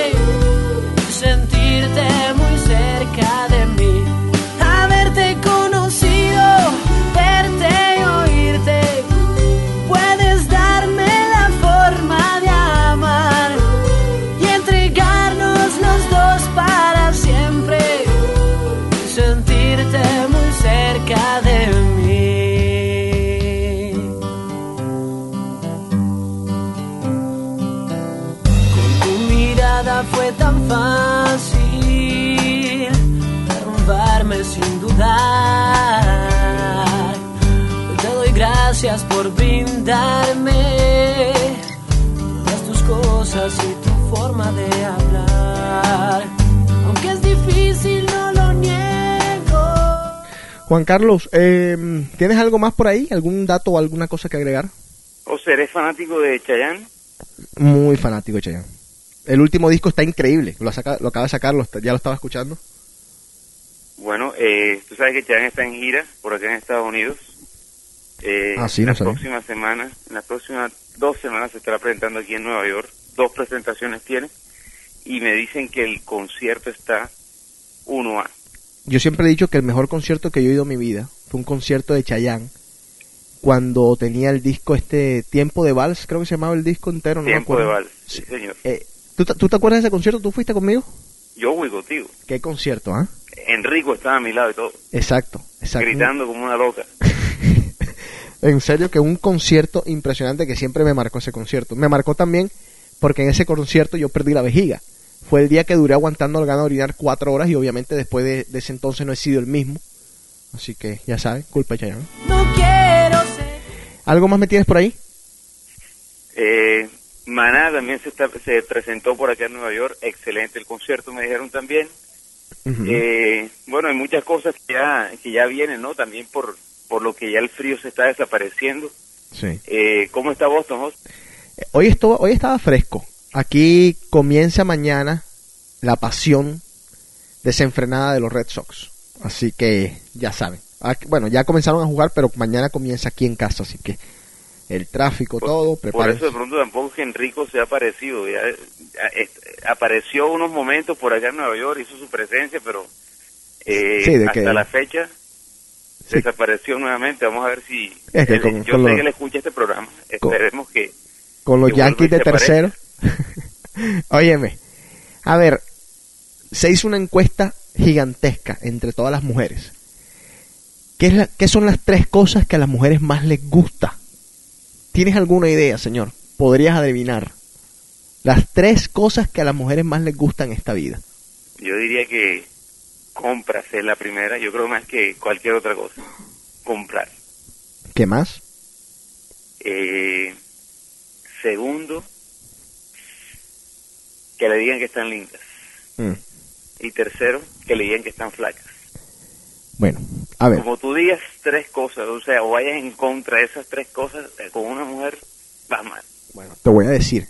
Juan Carlos, eh, ¿tienes algo más por ahí? ¿Algún dato o alguna cosa que agregar? O sea, ¿eres fanático de Chayanne? Muy fanático de Chayanne. El último disco está increíble. Lo, saca- lo acaba de sacar, lo ya lo estaba escuchando. Bueno, eh, tú sabes que Chayanne está en gira por acá en Estados Unidos. Eh, Ah, sí, no las sabía. próximas semanas, en las próximas dos semanas se estará presentando aquí en Nueva York. Dos presentaciones tiene y me dicen que el concierto está 1A. Yo siempre he dicho que el mejor concierto que yo he ido en mi vida fue un concierto de Chayanne cuando tenía el disco este Tiempo de Vals, creo que se llamaba el disco entero, no me Tiempo de vals, sí, señor. Eh, ¿tú, te- ¿Tú te acuerdas de ese concierto? ¿Tú fuiste conmigo? Yo voy contigo. ¿Qué concierto, ah? Enrico estaba a mi lado y todo, Exacto, exacto. gritando como una loca. En serio que un concierto impresionante que siempre me marcó ese concierto. Me marcó también porque en ese concierto yo perdí la vejiga. Fue el día que duré aguantando el ganas de orinar cuatro horas y obviamente después de, de ese entonces no he sido el mismo. Así que ya saben, culpa de Chayanne. No quiero ser. ¿Algo más me tienes por ahí? Eh, Maná también se, está- se presentó por acá en Nueva York. Excelente el concierto, me dijeron también. Eh, bueno, hay muchas cosas que ya, que ya vienen, ¿no? También por, por lo que ya el frío se está desapareciendo. Sí. Eh, ¿Cómo está Boston, Jos? Hoy, estuvo, hoy estaba fresco. Aquí comienza mañana la pasión desenfrenada de los Red Sox. Así que ya saben. Bueno, ya comenzaron a jugar, pero mañana comienza aquí en casa. Así que el tráfico, todo, Por prepárense. eso de pronto tampoco es que Enrico se ha aparecido. Ya, ya, est- apareció unos momentos por acá en Nueva York, hizo su presencia, pero eh, Sí, hasta que- la fecha desapareció nuevamente. Vamos a ver si... Es que él- con- yo con sé que él escucha este programa. con- Esperemos que... con los Yankees de tercero. Óyeme, a ver, se hizo una encuesta gigantesca entre todas las mujeres. ¿Qué, es la- qué son las tres cosas que a las mujeres más les gusta? ¿Tienes alguna idea, señor? Podrías adivinar. Las tres cosas que a las mujeres más les gustan en esta vida. Yo diría que compras es la primera, yo creo más que cualquier otra cosa. Comprar. ¿Qué más? Eh, segundo, que le digan que están lindas. Mm, Y tercero, que le digan que están flacas. Bueno, a ver. Como tú digas tres cosas, o sea, o vayas en contra de esas tres cosas, eh, con una mujer, vas mal. Te voy a decir.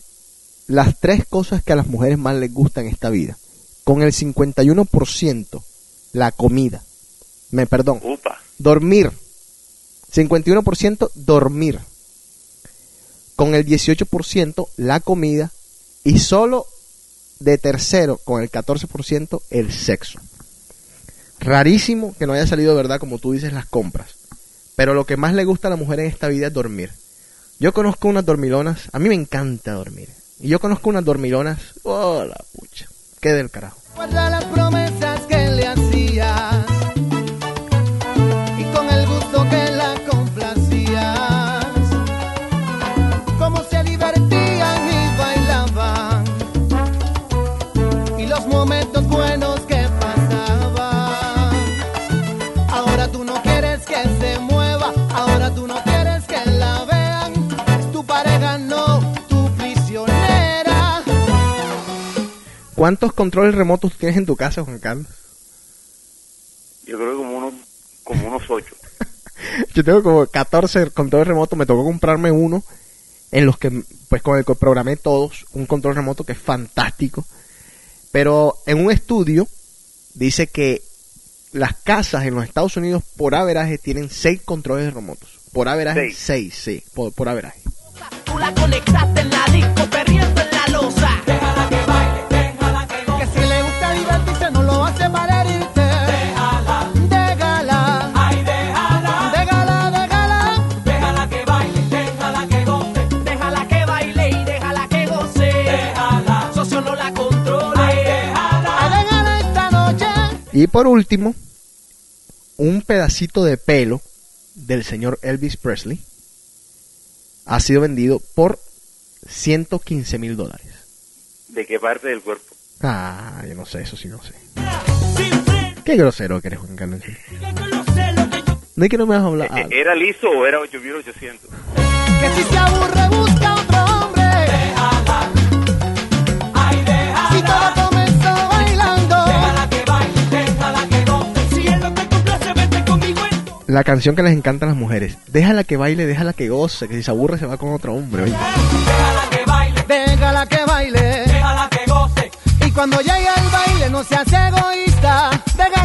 Las tres cosas que a las mujeres más les gustan en esta vida. Con el 51%, la comida. Me perdón. Upa. Dormir. 51% dormir. con el 18% la comida y solo de tercero con el 14% el sexo. Rarísimo que no haya salido verdad como tú dices las compras. Pero lo que más le gusta a la mujer en esta vida es dormir. Yo conozco unas dormilonas, a mí me encanta dormir. Y yo conozco unas dormilonas, oh la pucha, qué del carajo. Guarda las promesas ¿Cuántos controles remotos tienes en tu casa, Juan Carlos? Yo creo que como unos, como unos ocho. Yo tengo como 14 controles remotos, me tocó comprarme uno en los que pues con el que programé todos, un control remoto que es fantástico. Pero en un estudio dice que las casas en los Estados Unidos por averaje tienen 6 controles remotos. Por averaje 6, sí, por, por averaje. Tú la conectaste en la disco, perdiendo Y por último, un pedacito de pelo del señor Elvis Presley ha sido vendido por 115 mil dólares. ¿De qué parte del cuerpo? Ah, yo no sé, eso sí no sé. Qué grosero que eres, Juan Carlos. No es que no me vas a hablar. Eh, ¿Era liso o era 8800? Que si se aburre busca otro La canción que les encanta a las mujeres. Déjala que baile, déjala que goce. Que si se aburre se va con otro hombre. oye. Déjala que baile, Déjala que baile. déjala que goce. Y cuando llegue el baile no seas egoísta. Deja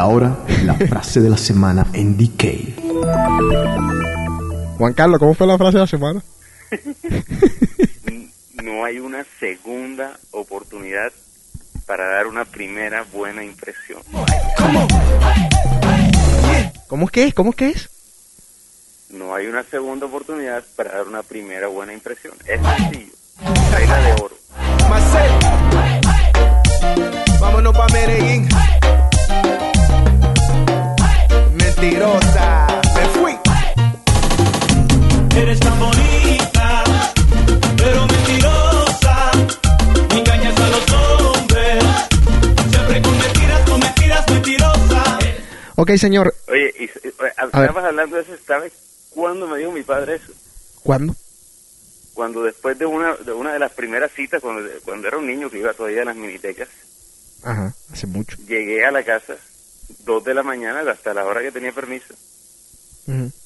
ahora, la frase de la semana en DK. Juan Carlos, ¿cómo fue la frase de la semana? No hay una segunda oportunidad para dar una primera buena impresión. ¿Cómo es que es? ¿Cómo es que es? No hay una segunda oportunidad para dar una primera buena impresión. Es sencillo. Regla de oro. Marcel. Vámonos pa' Medellín. Mentirosa. Me fui. Eres tan bonita, pero mentirosa. Engañas a los hombres. Siempre con mentiras, con mentiras, mentirosa. Ok, señor. Oye, y, eh, A estabas hablando de eso, ¿sabes cuándo me dijo mi padre eso? ¿Cuándo? Cuando después de una de una de las primeras citas, cuando, cuando era un niño que iba todavía a las minitecas, Ajá, hace mucho. llegué a la casa, dos de la mañana, hasta la hora que tenía permiso,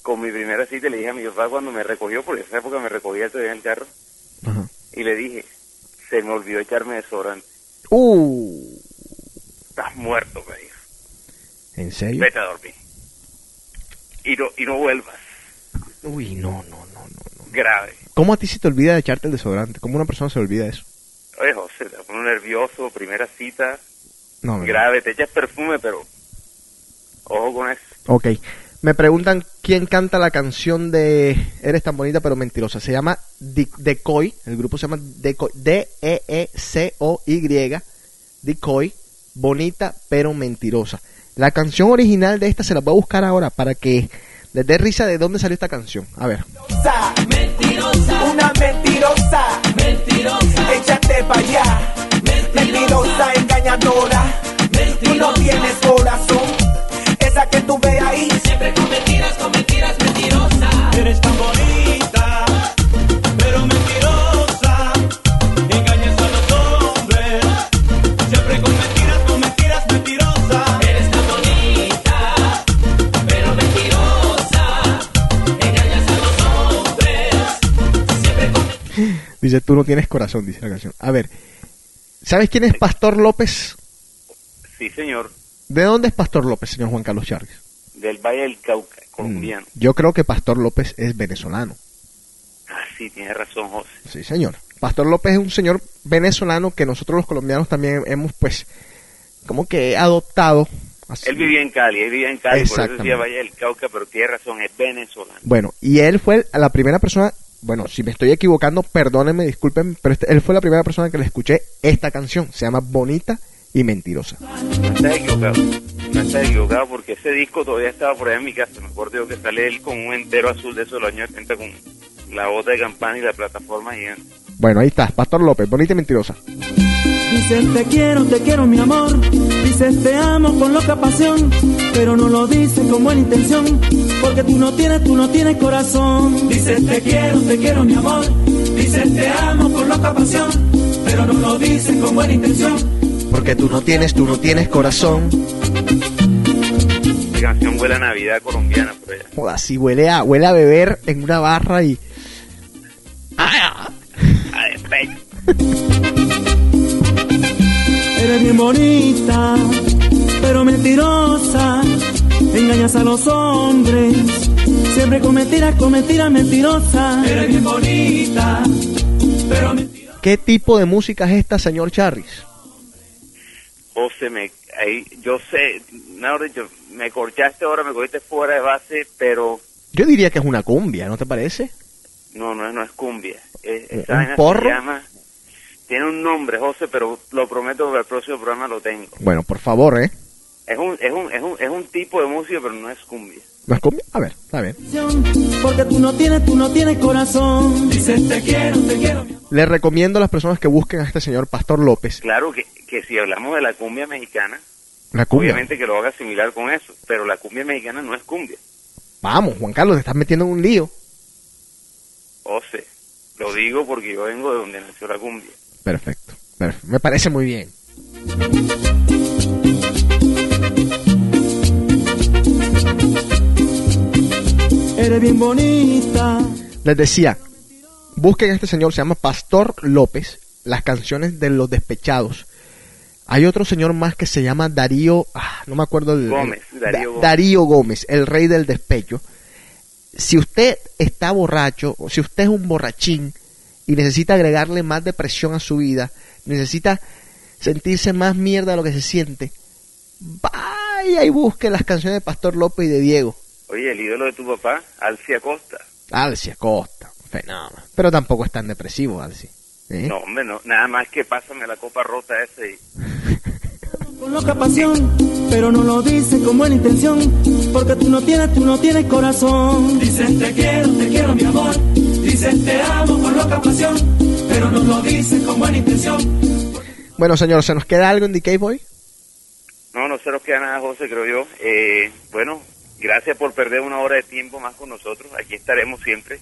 con mi primera cita, le dije a mi papá cuando me recogió, porque esa época me recogía todavía en el carro, y le dije, se me olvidó echarme desodorante. Uh, Estás muerto, me dijo. ¿en serio? Vete a dormir. Y no, y no vuelvas. Uy, no, no, no, no. Grave. ¿Cómo a ti se te olvida de echarte el desodorante? ¿Cómo una persona se olvida eso? Oye, José, te pone nervioso, primera cita, No, no. grave, te echas perfume, pero ojo con eso. Ok. Me preguntan quién canta la canción de Eres tan bonita pero mentirosa. Se llama Decoy. El grupo se llama Decoy. D-E-E-C-O-Y. Decoy. Bonita pero mentirosa. La canción original de esta se la voy a buscar ahora para que les dé risa de dónde salió esta canción. A ver. Mentirosa, Una mentirosa. mentirosa, Échate pa' allá. Mentirosa, engañadora. Tú no tienes corazón. Esa que tú ves ahí. Siempre con mentiras, con mentiras mentirosas. Eres tan bonita, pero mentirosa. Engañas a los hombres. Siempre con mentiras, con mentiras mentirosas. Eres tan bonita, pero mentirosa. Engañas a los hombres. Siempre con Dice, tú no tienes corazón, dice la canción. A ver, ¿sabes quién es Pastor López? Sí, señor. ¿De dónde es Pastor López, señor Juan Carlos Charles? Del Valle del Cauca, colombiano. Yo creo que Pastor López es venezolano. Ah, sí, tienes razón, José. Sí, señor. Pastor López es un señor venezolano que nosotros los colombianos también hemos, pues, como que adoptado. así. Él vivía en Cali, él vivía en Cali, por eso decía. Valle del Cauca, pero tiene razón, es venezolano. Bueno, y él fue la primera persona, bueno, si me estoy equivocando, perdónenme, disculpen, pero este- él fue la primera persona que le escuché esta canción. Se llama Bonita y Mentirosa. No estás equivocado, no estás equivocado porque ese disco todavía estaba por allá en mi casa. Me acuerdo que sale él con un entero azul de esos de los años 80 con la bota de campana y la plataforma gigante. Bueno, ahí está, Pastor López, Bonita y Mentirosa. Dices te quiero, te quiero mi amor. Dices te amo con loca pasión. Pero no lo dices con buena intención. Porque tú no tienes, tú no tienes corazón. Dices te quiero, te quiero mi amor. Dices te amo con loca pasión. Pero no lo dices con buena intención. Porque tú no tienes, tú no tienes corazón. La canción huele a Navidad colombiana por allá. Joda, si huele a, huele a beber en una barra y... A despecho. Eres bien bonita, pero mentirosa. Engañas a los hombres. Siempre con mentiras, con mentiras mentirosas. Eres bien bonita, pero mentirosa. ¿Qué tipo de música es esta, señor Charris? José, me, ahí, yo sé, mejor dicho, me corchaste ahora, me cogiste fuera de base, pero Yo diría que es una cumbia, ¿no te parece? no, no, no es cumbia. Es, ¿Un esa porro? se llama, tiene un nombre, José, pero lo prometo que para el próximo programa lo tengo. Bueno, por favor, ¿eh? Es un, es un, es un, es un tipo de música, pero no es cumbia. ¿No es cumbia? A ver, está bien. Porque tú no tienes, tú no tienes corazón. Dices te quiero, te quiero. Le recomiendo a las personas que busquen a este señor Pastor López. Claro que, que si hablamos de la cumbia mexicana, La cumbia. obviamente que lo haga similar con eso, pero la cumbia mexicana no es cumbia. Vamos, Juan Carlos, te estás metiendo en un lío. José, lo digo porque yo vengo de donde nació la cumbia. Perfecto. perfecto. Me parece muy bien. Eres bien bonita. Les decía, busquen a este señor, se llama Pastor López, las canciones de los despechados. Hay otro señor más que se llama Darío, ah, no me acuerdo el Gómez, Darío Da- Gómez. Darío Gómez, el rey del despecho. Si usted está borracho, o si usted es un borrachín y necesita agregarle más depresión a su vida, necesita sentirse más mierda de lo que se siente, vaya y busque las canciones de Pastor López y de Diego. Oye, el ídolo de tu papá, Alcia Costa. Alcia Costa, fenómeno. Pero tampoco es tan depresivo, Alci. ¿eh? No, hombre, no, nada más que pásame la copa rota ese y... Con loca pasión, pero no lo dices con buena intención, porque tú no tienes, tú no tienes corazón. Dices te quiero, te quiero mi amor. Dices te amo con loca pasión. Pero no lo dices con buena intención. Bueno, señor, ¿se nos queda algo en Decay Boy? No, no se nos queda nada, José, creo yo. Eh, bueno, gracias por perder una hora de tiempo más con nosotros. Aquí estaremos siempre.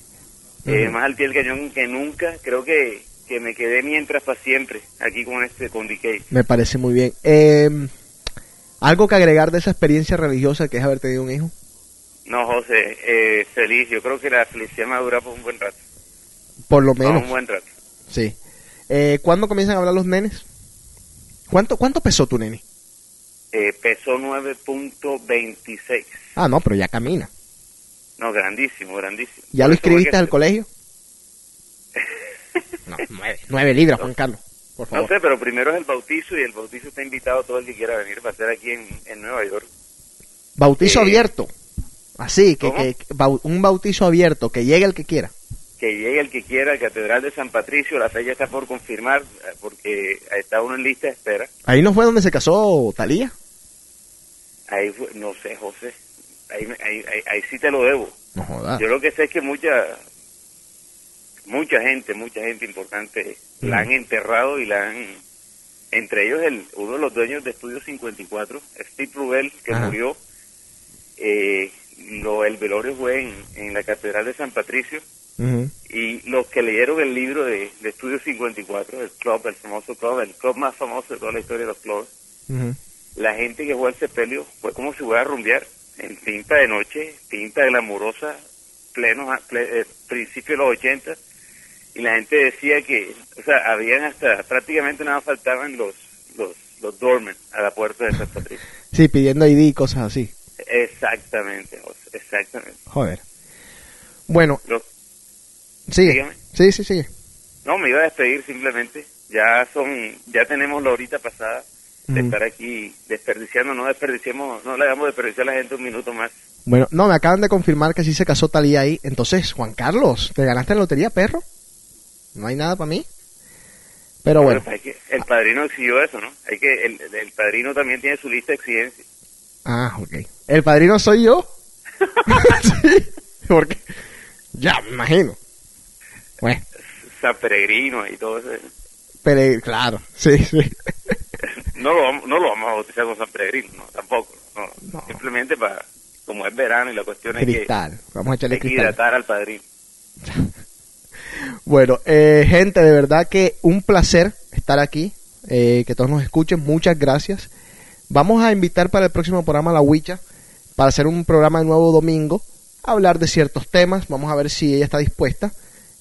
Eh, más al pie del cañón que nunca. Creo que, que me quedé mientras para siempre aquí con este con DK. Me parece muy bien. Eh, ¿Algo que agregar de esa experiencia religiosa que es haber tenido un hijo? No, José, eh, feliz. Yo creo que la felicidad me va a durar por un buen rato. Por lo Por menos. un buen rato. Sí. Eh, ¿Cuándo comienzan a hablar los nenes? ¿Cuánto, cuánto pesó tu nene? Eh, pesó 9.26. Ah, no, pero ya camina. No, grandísimo, grandísimo. ¿Ya lo inscribiste al colegio? No, nueve. Nueve libras, Juan Carlos. Por No sé, pero primero es el bautizo y el bautizo está invitado a todo el que quiera venir para hacer aquí en, en Nueva York. Bautizo Eh, abierto. Así, que, que- un bautizo abierto, que llegue el que quiera. Que llegue el que quiera, Catedral de San Patricio, la fecha está por confirmar eh, porque está uno en lista de espera. Ahí no fue donde se casó Talía. Ahí fue- no sé, José, ahí, ahí, ahí, ahí sí te lo debo. No jodas. Yo lo que sé es que mucha mucha gente, mucha gente importante la han enterrado y la han entre ellos el uno de los dueños de Estudio 54, Steve Rubel, que Ajá. murió. Eh, lo, el velorio fue en, en la Catedral de San Patricio. Y los que leyeron el libro de, de Estudio 54, el club, el famoso club, el club más famoso de toda la historia de los clubes, Ujú. La gente que fue al sepelio fue como si fuera a rumbear en tinta de noche, tinta glamurosa, pleno, ple- eh, principio de los 80, y la gente decía que, o sea, habían hasta, prácticamente nada faltaban los, los, los doormen a la puerta de San Patricio. Sí, pidiendo ID y cosas así. Exactamente, exactamente. Joder. Bueno, Lo- sigue. Dígame. Sí, sí, sigue. no, me iba a despedir simplemente, ya son, ya tenemos la horita pasada de estar aquí desperdiciando, no desperdiciemos, no le hagamos desperdiciar a la gente un minuto más. Bueno, no, me acaban de confirmar que sí se casó Talía ahí. Entonces, Juan Carlos, ¿te ganaste la lotería, perro? No hay nada para mí. Pero bueno. hay que- el padrino exigió eso, ¿no? Hay que, el, el padrino también tiene su lista de exigencias. Ah, ok. ¿El padrino soy yo? sí, porque... Ya, me imagino. Bueno, San Peregrino y todo eso. pero claro, sí, sí. No lo, vamos, no lo vamos a bautizar con San Peregrino, no, tampoco. No, Simplemente para, como es verano y la cuestión es Cristal. Vamos a que echarle hay que hidratar al padrino. Bueno, eh, gente, de verdad que un placer estar aquí, eh, que todos nos escuchen, muchas gracias. Vamos a invitar para el próximo programa a la Huicha, para hacer un programa de nuevo domingo, a hablar de ciertos temas, vamos a ver si ella está dispuesta.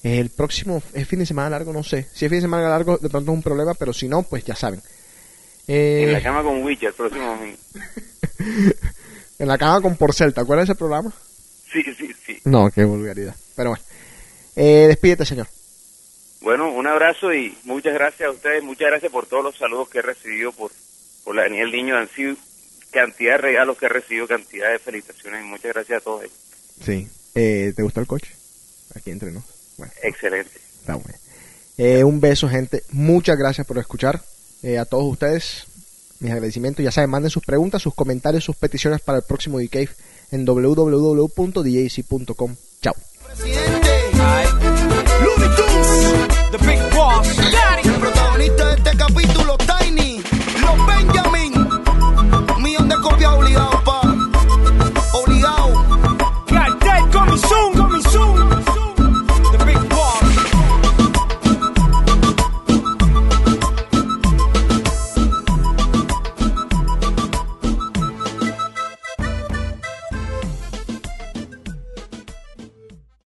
El próximo es fin de semana largo, no sé. Si es fin de semana largo, de pronto es un problema, pero si no, pues ya saben. Eh, En la cama con Witcher el próximo domingo. en la cama con Porcel, ¿te acuerdas de ese programa? Sí, sí, sí. No, qué vulgaridad. Pero bueno. Eh, despídete, señor. Bueno, un abrazo y muchas gracias a ustedes, muchas gracias por todos los saludos que he recibido por, por la Daniel Niño. Han sido cantidad de regalos que he recibido, cantidad de felicitaciones y muchas gracias a todos ellos. Sí. Eh, ¿Te gustó el coche? Aquí entre nos. Bueno, Excelente. está bueno. Eh, un beso, gente. Muchas gracias por escuchar. Eh, a todos ustedes, mis agradecimientos. Ya saben, manden sus preguntas, sus comentarios, sus peticiones para el próximo DCave en www.djc.com. Chao.